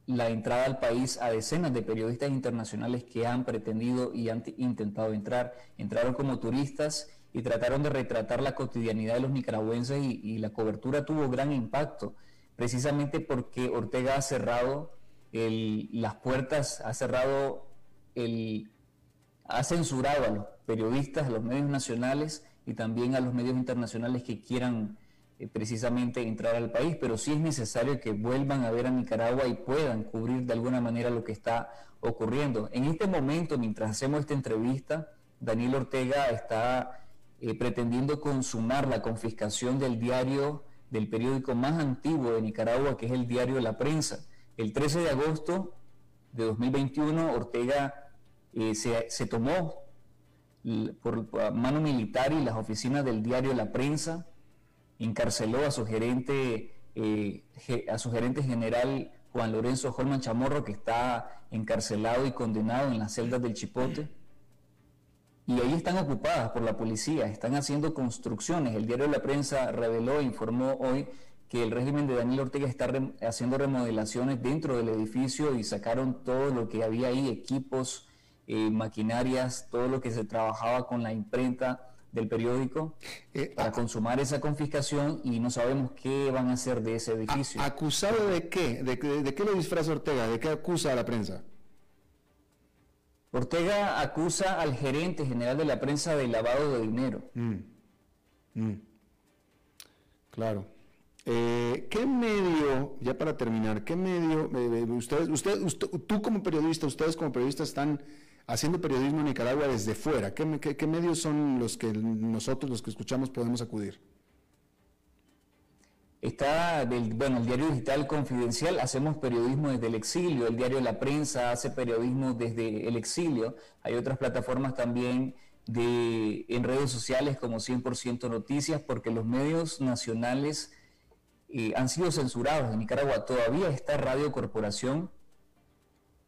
Speaker 4: la entrada al país a decenas de periodistas internacionales que han pretendido y han intentado entrar. Entraron como turistas y trataron de retratar la cotidianidad de los nicaragüenses y, la cobertura tuvo gran impacto, precisamente porque Ortega ha cerrado las puertas, ha cerrado, el, ha censurado a los periodistas, a los medios nacionales y también a los medios internacionales que quieran eh, precisamente entrar al país, pero sí es necesario que vuelvan a ver a Nicaragua y puedan cubrir de alguna manera lo que está ocurriendo. En este momento, mientras hacemos esta entrevista, Daniel Ortega está eh, pretendiendo consumar la confiscación del diario, del periódico más antiguo de Nicaragua, que es el diario La Prensa. El 13 de agosto de 2021, Ortega eh, se, tomó por, mano militar y las oficinas del diario La Prensa, encarceló a su gerente, eh, a su gerente general Juan Lorenzo Holman Chamorro, que está encarcelado y condenado en las celdas del Chipote. Y ahí están ocupadas por la policía, están haciendo construcciones. El diario de la prensa reveló e informó hoy que el régimen de Daniel Ortega está haciendo remodelaciones dentro del edificio y sacaron todo lo que había ahí, equipos, eh, maquinarias, todo lo que se trabajaba con la imprenta del periódico eh, para consumar esa confiscación y no sabemos qué van a hacer de ese edificio.
Speaker 2: ¿Acusado de qué? ¿De, de qué lo disfraza Ortega? ¿De qué acusa a la prensa?
Speaker 4: Ortega acusa al gerente general de la prensa de lavado de dinero. Mm.
Speaker 2: Mm. Claro. Eh, ¿Qué medio, ya para terminar, qué medio, eh, ustedes, usted, tú como periodista, ustedes como periodistas están haciendo periodismo en Nicaragua desde fuera? ¿Qué, medios son los que nosotros, los que escuchamos, podemos acudir?
Speaker 4: Está, del, bueno, el diario digital confidencial, hacemos periodismo desde el exilio, el diario La Prensa hace periodismo desde el exilio, hay otras plataformas también de, en redes sociales como 100% Noticias, porque los medios nacionales eh, han sido censurados en Nicaragua. Todavía está Radio Corporación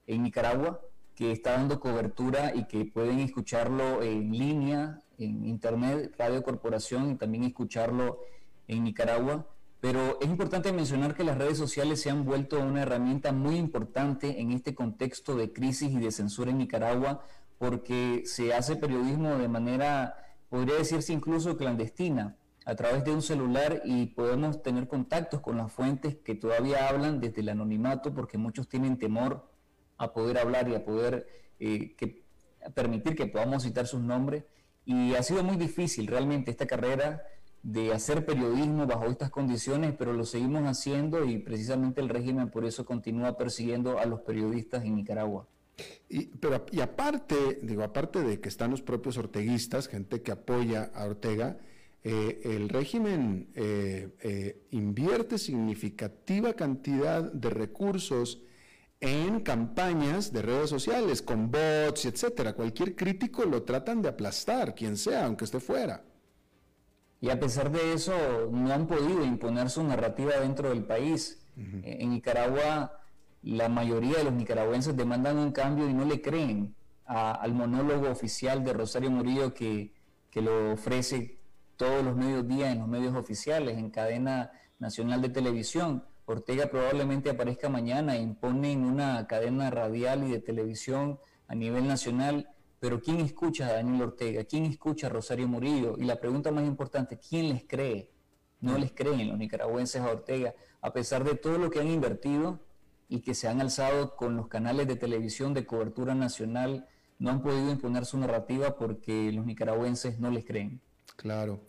Speaker 4: en Nicaragua, que está dando cobertura y que pueden escucharlo en línea, en internet, Radio Corporación, y también escucharlo en Nicaragua. Pero es importante mencionar que las redes sociales se han vuelto una herramienta muy importante en este contexto de crisis y de censura en Nicaragua, porque se hace periodismo de manera, podría decirse incluso clandestina, a través de un celular y podemos tener contactos con las fuentes que todavía hablan desde el anonimato, porque muchos tienen temor a poder hablar y a poder eh, permitir que podamos citar sus nombres. Y ha sido muy difícil realmente esta carrera de hacer periodismo bajo estas condiciones, pero lo seguimos haciendo y precisamente el régimen por eso continúa persiguiendo a los periodistas en Nicaragua.
Speaker 2: Y, pero, y aparte, digo, aparte de que están los propios orteguistas, gente que apoya a Ortega, eh, el régimen eh, invierte significativa cantidad de recursos en campañas de redes sociales, con bots, etcétera. Cualquier crítico lo tratan de aplastar, quien sea, aunque esté fuera
Speaker 4: y a pesar de eso no han podido imponer su narrativa dentro del país. Eh, en Nicaragua la mayoría de los nicaragüenses demandan un cambio y no le creen al monólogo oficial de Rosario Murillo que, que lo ofrece todos los medios días en los medios oficiales, en cadena nacional de televisión. Ortega probablemente aparezca mañana e impone en una cadena radial y de televisión a nivel nacional pero ¿quién escucha a Daniel Ortega? ¿Quién escucha a Rosario Murillo? Y la pregunta más importante, ¿quién les cree? No les creen los nicaragüenses a Ortega, a pesar de todo lo que han invertido y que se han alzado con los canales de televisión de cobertura nacional, no han podido imponer su narrativa porque los nicaragüenses no les creen.
Speaker 2: Claro.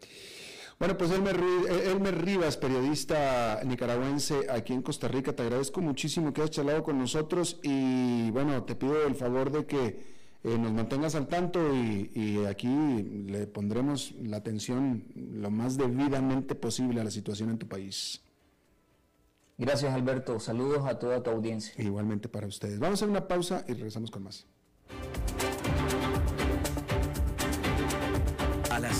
Speaker 2: Bueno, pues Elmer, Elmer, Rivas, periodista nicaragüense aquí en Costa Rica, te agradezco muchísimo que hayas charlado con nosotros y bueno, te pido el favor de que eh, nos mantengas al tanto y, aquí le pondremos la atención lo más debidamente posible a la situación en tu país.
Speaker 4: Gracias Alberto, saludos a toda tu audiencia.
Speaker 2: Igualmente para ustedes. Vamos a hacer una pausa y regresamos con más.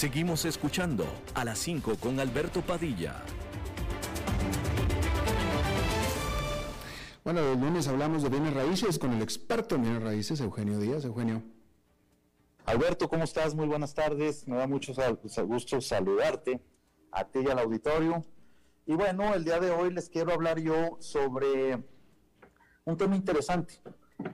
Speaker 3: Seguimos escuchando a las 5 con Alberto Padilla.
Speaker 2: Bueno, el lunes hablamos de bienes raíces con el experto en bienes raíces, Eugenio Díaz. Eugenio.
Speaker 5: Alberto, ¿cómo estás? Muy buenas tardes. Me da mucho gusto saludarte a ti y al auditorio. Y bueno, el día de hoy les quiero hablar yo sobre un tema interesante,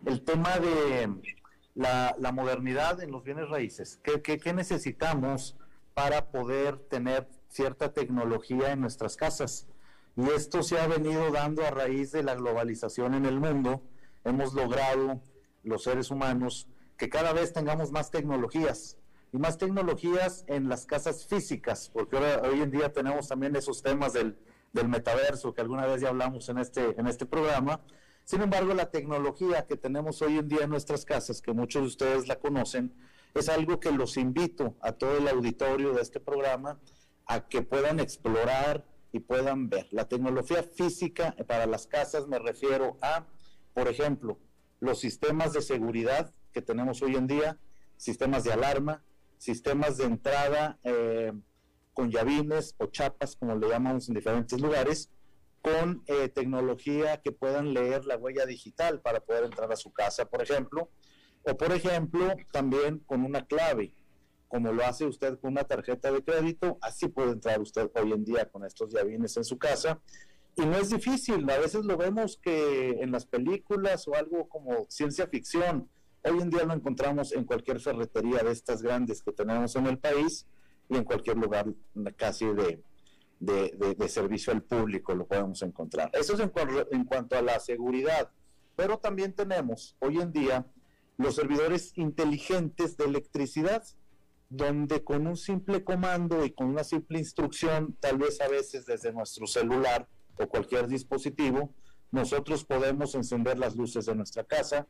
Speaker 5: el tema de la, modernidad en los bienes raíces. qué necesitamos para poder tener cierta tecnología en nuestras casas? Y esto se ha venido dando a raíz de la globalización en el mundo. Hemos logrado, los seres humanos, que cada vez tengamos más tecnologías y más tecnologías en las casas físicas, porque hoy en día tenemos también esos temas del, del metaverso que alguna vez ya hablamos en este, en este programa. Sin embargo, la tecnología que tenemos hoy en día en nuestras casas, que muchos de ustedes la conocen, es algo que los invito a todo el auditorio de este programa a que puedan explorar, y puedan ver. La tecnología física para las casas me refiero a, por ejemplo, los sistemas de seguridad que tenemos hoy en día, sistemas de alarma, sistemas de entrada eh, con llavines o chapas, como le llamamos en diferentes lugares, con eh, tecnología que puedan leer la huella digital para poder entrar a su casa, por ejemplo, o por ejemplo, también con una clave como lo hace usted con una tarjeta de crédito, así puede entrar usted hoy en día con estos llavines en su casa. Y no es difícil, a veces lo vemos que en las películas o algo como ciencia ficción, hoy en día lo encontramos en cualquier ferretería de estas grandes que tenemos en el país y en cualquier lugar casi de, de, servicio al público lo podemos encontrar. Eso es en, en cuanto a la seguridad, pero también tenemos hoy en día los servidores inteligentes de electricidad donde con un simple comando y con una simple instrucción, tal vez a veces desde nuestro celular o cualquier dispositivo, nosotros podemos encender las luces de nuestra casa,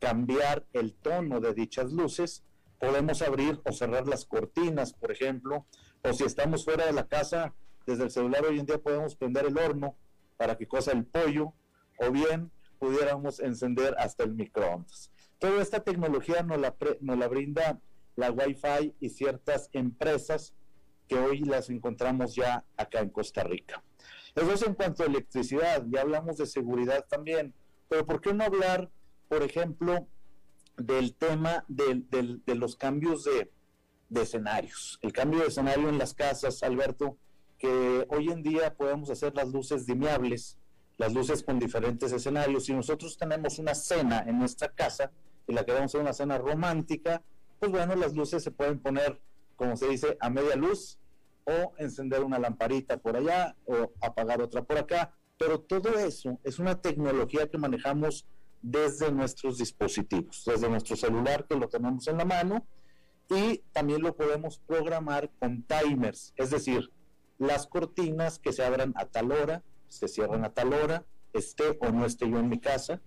Speaker 5: cambiar el tono de dichas luces, podemos abrir o cerrar las cortinas, por ejemplo, o si estamos fuera de la casa, desde el celular hoy en día podemos prender el horno para que cosa el pollo, o bien pudiéramos encender hasta el microondas. Toda esta tecnología nos la, nos la brinda la Wi-Fi y ciertas empresas que hoy las encontramos ya acá en Costa Rica. Eso es en cuanto a electricidad, ya hablamos de seguridad también, pero ¿por qué no hablar, por ejemplo, del tema de, los cambios de, escenarios? El cambio de escenario en las casas, Alberto, que hoy en día podemos hacer las luces dimeables, las luces con diferentes escenarios. Si nosotros tenemos una cena en nuestra casa y la queremos hacer una cena romántica, pues bueno, las luces se pueden poner, como se dice, a media luz o encender una lamparita por allá o apagar otra por acá. Pero todo eso es una tecnología que manejamos desde nuestros dispositivos, desde nuestro celular que lo tenemos en la mano y también lo podemos programar con timers, es decir, las cortinas que se abran a tal hora, se cierran a tal hora, esté o no esté yo en mi casa.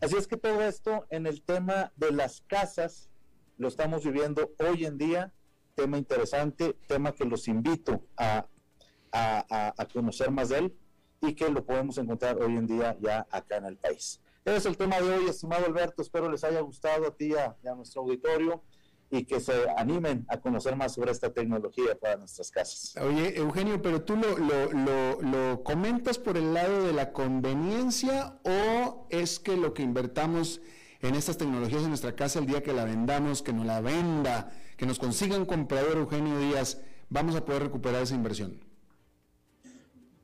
Speaker 5: Así es que todo esto en el tema de las casas lo estamos viviendo hoy en día, tema interesante, tema que los invito a, a, conocer más de él y que lo podemos encontrar hoy en día ya acá en el país. Ese es el tema de hoy, estimado Alberto, espero les haya gustado a ti y a, nuestro auditorio y que se animen a conocer más sobre esta tecnología para nuestras casas.
Speaker 2: Oye, Eugenio, pero tú lo, lo, lo, lo, comentas por el lado de la conveniencia o es que lo que invertamos en estas tecnologías en nuestra casa el día que la vendamos, que nos la venda, que nos consiga un comprador Eugenio Díaz, vamos a poder recuperar esa inversión?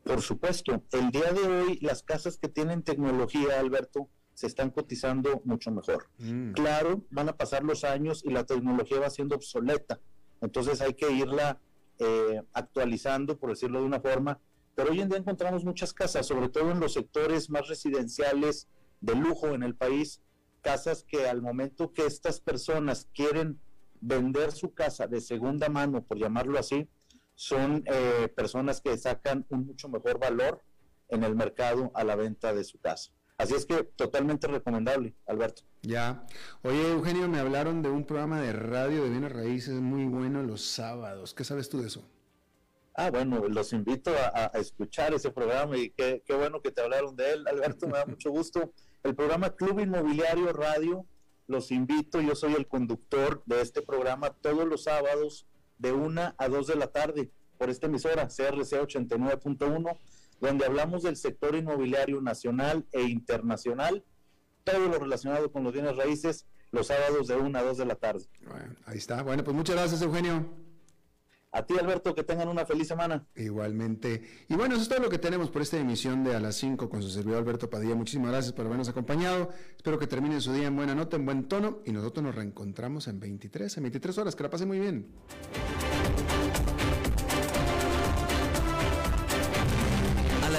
Speaker 5: Por supuesto, el día de hoy las casas que tienen tecnología, Alberto, se están cotizando mucho mejor. Mm. Claro, van a pasar los años y la tecnología va siendo obsoleta, entonces hay que irla eh, actualizando, por decirlo de una forma, pero hoy en día encontramos muchas casas, sobre todo en los sectores más residenciales de lujo en el país, casas que al momento que estas personas quieren vender su casa de segunda mano, por llamarlo así, son eh, personas que sacan un mucho mejor valor en el mercado a la venta de su casa. Así es que totalmente recomendable, Alberto.
Speaker 2: Ya. Oye, Eugenio, me hablaron de un programa de radio de bienes raíces muy bueno los sábados. ¿Qué sabes tú de eso?
Speaker 5: Ah, bueno, los invito a, escuchar ese programa y qué, qué, bueno que te hablaron de él, Alberto, me da mucho gusto. El programa Club Inmobiliario Radio, los invito, yo soy el conductor de este programa todos los sábados de una a dos de la tarde por esta emisora, CRC 89.1 donde hablamos del sector inmobiliario nacional e internacional, todo lo relacionado con los bienes raíces, los sábados de 1 a 2 de la tarde.
Speaker 2: ahí está. Bueno, pues muchas gracias, Eugenio.
Speaker 5: A ti, Alberto, que tengan una feliz semana.
Speaker 2: Igualmente. Y bueno, eso es todo lo que tenemos por esta emisión de A las 5 con su servidor Alberto Padilla. Muchísimas gracias por habernos acompañado. Espero que terminen su día en buena nota, en buen tono. Y nosotros nos reencontramos en 23, en 23 horas. Que la pasen muy bien.